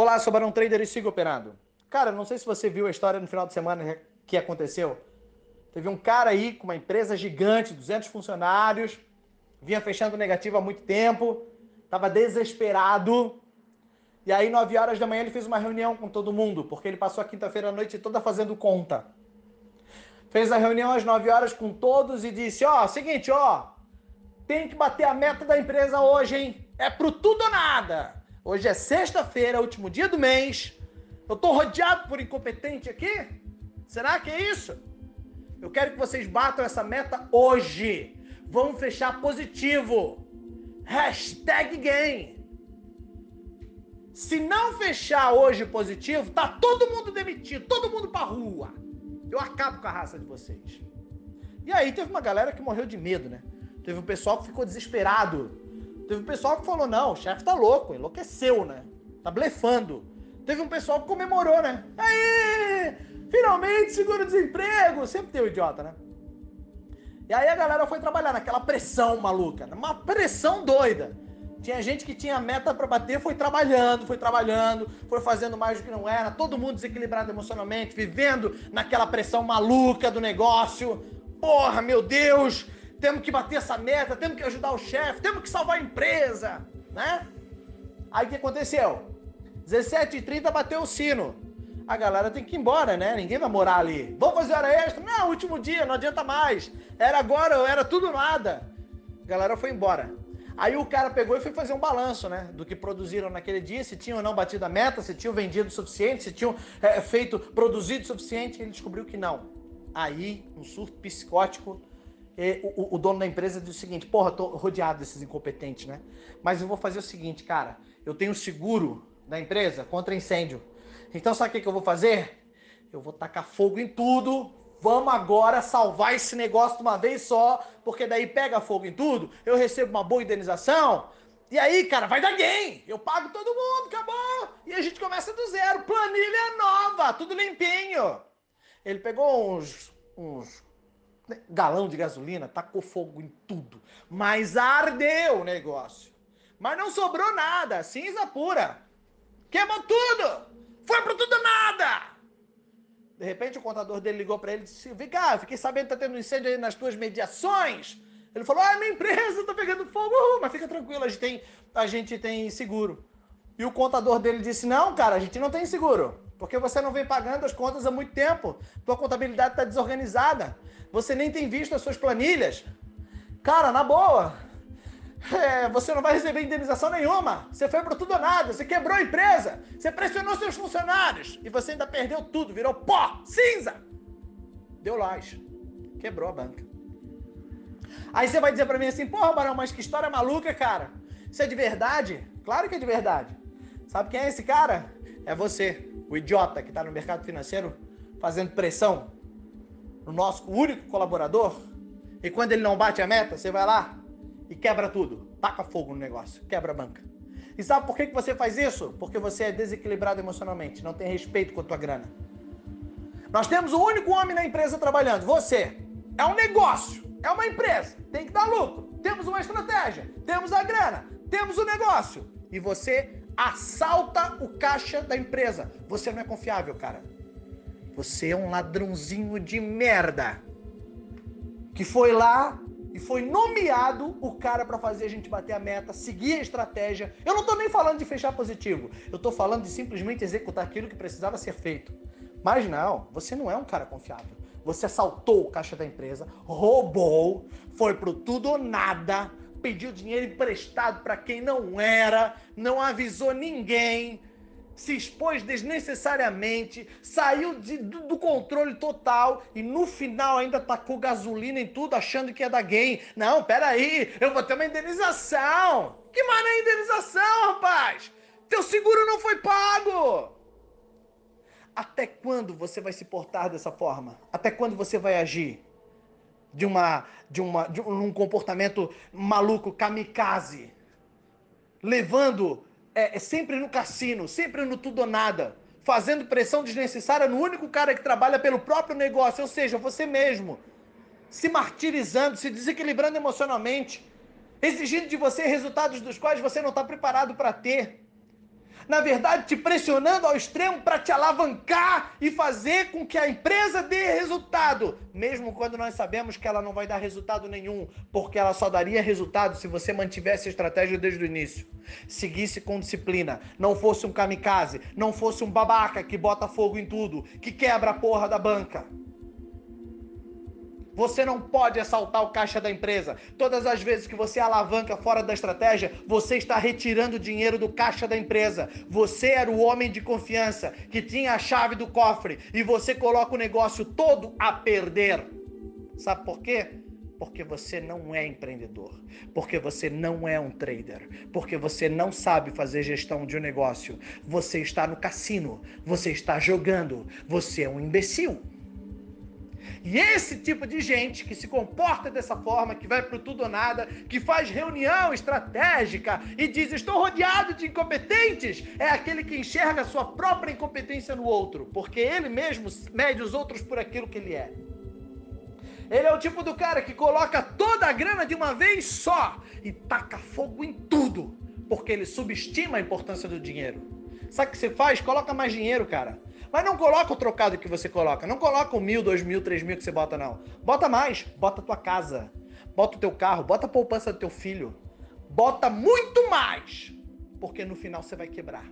Olá, sou Barão Trader e sigo operando. Cara, não sei se você viu a história no final de semana que aconteceu. Teve um cara aí com uma empresa gigante, 200 funcionários, vinha fechando negativo há muito tempo, estava desesperado. E aí, 9 horas da manhã, ele fez uma reunião com todo mundo, porque ele passou a quinta-feira à noite toda fazendo conta. Fez a reunião às 9 horas com todos e disse: Ó, oh, seguinte, ó, tem que bater a meta da empresa hoje, hein? É pro tudo ou nada. Hoje é sexta-feira, último dia do mês. Eu tô rodeado por incompetente aqui? Será que é isso? Eu quero que vocês batam essa meta hoje. Vamos fechar positivo. Hashtag game. Se não fechar hoje positivo, tá todo mundo demitido, todo mundo pra rua. Eu acabo com a raça de vocês. E aí teve uma galera que morreu de medo, né? Teve um pessoal que ficou desesperado. Teve um pessoal que falou: não, o chefe tá louco, enlouqueceu, né? Tá blefando. Teve um pessoal que comemorou, né? Aí! Finalmente, seguro-desemprego! Sempre tem um idiota, né? E aí a galera foi trabalhar naquela pressão maluca, uma pressão doida. Tinha gente que tinha meta para bater, foi trabalhando, foi trabalhando, foi fazendo mais do que não era, todo mundo desequilibrado emocionalmente, vivendo naquela pressão maluca do negócio. Porra, meu Deus, temos que bater essa meta, temos que ajudar o chefe, temos que salvar a empresa, né? Aí o que aconteceu? 17h30 bateu o sino. A galera tem que ir embora, né? Ninguém vai morar ali. Vamos fazer hora extra? Não, último dia, não adianta mais. Era agora, era tudo nada. A galera foi embora. Aí o cara pegou e foi fazer um balanço, né? Do que produziram naquele dia, se tinham ou não batido a meta, se tinham vendido o suficiente, se tinham é, feito, produzido o suficiente. Ele descobriu que não. Aí, um surto psicótico, o, o, dono da empresa disse o seguinte: Porra, tô rodeado desses incompetentes, né? Mas eu vou fazer o seguinte, cara. Eu tenho seguro da empresa contra incêndio. Então, sabe o que, que eu vou fazer? Eu vou tacar fogo em tudo, Vamos agora salvar esse negócio de uma vez só, porque daí pega fogo em tudo, eu recebo uma boa indenização. E aí, cara, vai dar game. Eu pago todo mundo, acabou. E a gente começa do zero. Planilha nova, tudo limpinho. Ele pegou uns, uns galão de gasolina, tacou fogo em tudo. Mas ardeu o negócio. Mas não sobrou nada, cinza pura. Queimou tudo. Foi pro tudo nada. De repente o contador dele ligou para ele e disse: Vem cá, fiquei sabendo que tá tendo um incêndio aí nas tuas mediações. Ele falou: Ah, minha empresa tá pegando fogo, uh, mas fica tranquilo, a gente, tem, a gente tem seguro. E o contador dele disse: Não, cara, a gente não tem seguro. Porque você não vem pagando as contas há muito tempo. Tua contabilidade está desorganizada. Você nem tem visto as suas planilhas. Cara, na boa, é, você não vai receber indenização nenhuma. Você foi para tudo ou nada. Você quebrou a empresa. Você pressionou seus funcionários. E você ainda perdeu tudo. Virou pó, cinza. Deu laje. Quebrou a banca. Aí você vai dizer para mim assim: Porra, Barão, mas que história maluca, cara. Isso é de verdade? Claro que é de verdade. Sabe quem é esse cara? É você, o idiota que está no mercado financeiro fazendo pressão no nosso único colaborador. E quando ele não bate a meta, você vai lá e quebra tudo. Taca fogo no negócio, quebra a banca. E sabe por que, que você faz isso? Porque você é desequilibrado emocionalmente, não tem respeito com a tua grana. Nós temos o único homem na empresa trabalhando, você. É um negócio, é uma empresa, tem que dar lucro. Temos uma estratégia, temos a grana, temos o negócio. E você assalta o caixa da empresa. Você não é confiável, cara. Você é um ladrãozinho de merda que foi lá e foi nomeado o cara para fazer a gente bater a meta, seguir a estratégia. Eu não tô nem falando de fechar positivo, eu tô falando de simplesmente executar aquilo que precisava ser feito. Mas não, você não é um cara confiável. Você assaltou o caixa da empresa, roubou, foi pro tudo ou nada, pediu dinheiro emprestado para quem não era, não avisou ninguém, se expôs desnecessariamente, saiu de, do, do, controle total e no final ainda tacou gasolina em tudo achando que ia dar game. Não, peraí, eu vou ter uma indenização. Que mané indenização, rapaz? Teu seguro não foi pago. Até quando você vai se portar dessa forma? Até quando você vai agir? De uma de uma de um comportamento maluco kamikaze, levando é, é sempre no cassino, sempre no tudo ou nada, fazendo pressão desnecessária no único cara que trabalha pelo próprio negócio, ou seja, você mesmo, se martirizando, se desequilibrando emocionalmente, exigindo de você resultados dos quais você não está preparado para ter. Na verdade, te pressionando ao extremo para te alavancar e fazer com que a empresa dê resultado, mesmo quando nós sabemos que ela não vai dar resultado nenhum, porque ela só daria resultado se você mantivesse a estratégia desde o início, seguisse com disciplina, não fosse um kamikaze, não fosse um babaca que bota fogo em tudo, que quebra a porra da banca. Você não pode assaltar o caixa da empresa. Todas as vezes que você alavanca fora da estratégia, você está retirando dinheiro do caixa da empresa. Você era o homem de confiança que tinha a chave do cofre e você coloca o negócio todo a perder. Sabe por quê? Porque você não é empreendedor, porque você não é um trader, porque você não sabe fazer gestão de um negócio. Você está no cassino, você está jogando, você é um imbecil. E esse tipo de gente que se comporta dessa forma, que vai pro tudo ou nada, que faz reunião estratégica e diz estou rodeado de incompetentes, é aquele que enxerga a sua própria incompetência no outro, porque ele mesmo mede os outros por aquilo que ele é. Ele é o tipo do cara que coloca toda a grana de uma vez só e taca fogo em tudo, porque ele subestima a importância do dinheiro. Sabe o que você faz? Coloca mais dinheiro, cara. Mas não coloca o trocado que você coloca. Não coloca o mil, dois mil, três mil que você bota, não. Bota mais. Bota a tua casa. Bota o teu carro. Bota a poupança do teu filho. Bota muito mais. Porque no final você vai quebrar.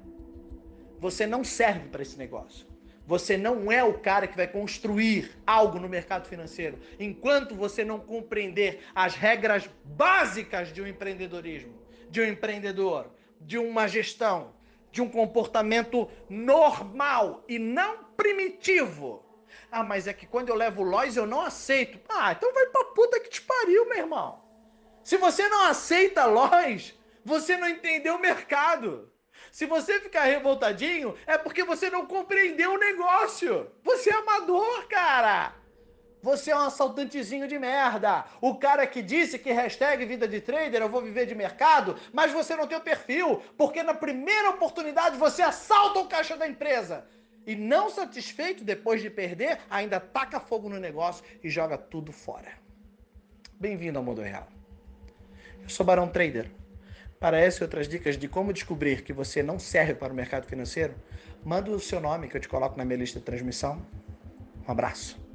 Você não serve para esse negócio. Você não é o cara que vai construir algo no mercado financeiro enquanto você não compreender as regras básicas de um empreendedorismo, de um empreendedor, de uma gestão, de um comportamento normal e não primitivo. Ah, mas é que quando eu levo Lois eu não aceito. Ah, então vai pra puta que te pariu, meu irmão. Se você não aceita Lois, você não entendeu o mercado. Se você ficar revoltadinho, é porque você não compreendeu o negócio. Você é amador, cara. Você é um assaltantezinho de merda. O cara que disse que hashtag vida de trader, eu vou viver de mercado, mas você não tem o perfil, porque na primeira oportunidade você assalta o caixa da empresa. E não satisfeito, depois de perder, ainda taca fogo no negócio e joga tudo fora. Bem-vindo ao mundo real. Eu sou Barão Trader. Para essa e outras dicas de como descobrir que você não serve para o mercado financeiro, manda o seu nome que eu te coloco na minha lista de transmissão. Um abraço.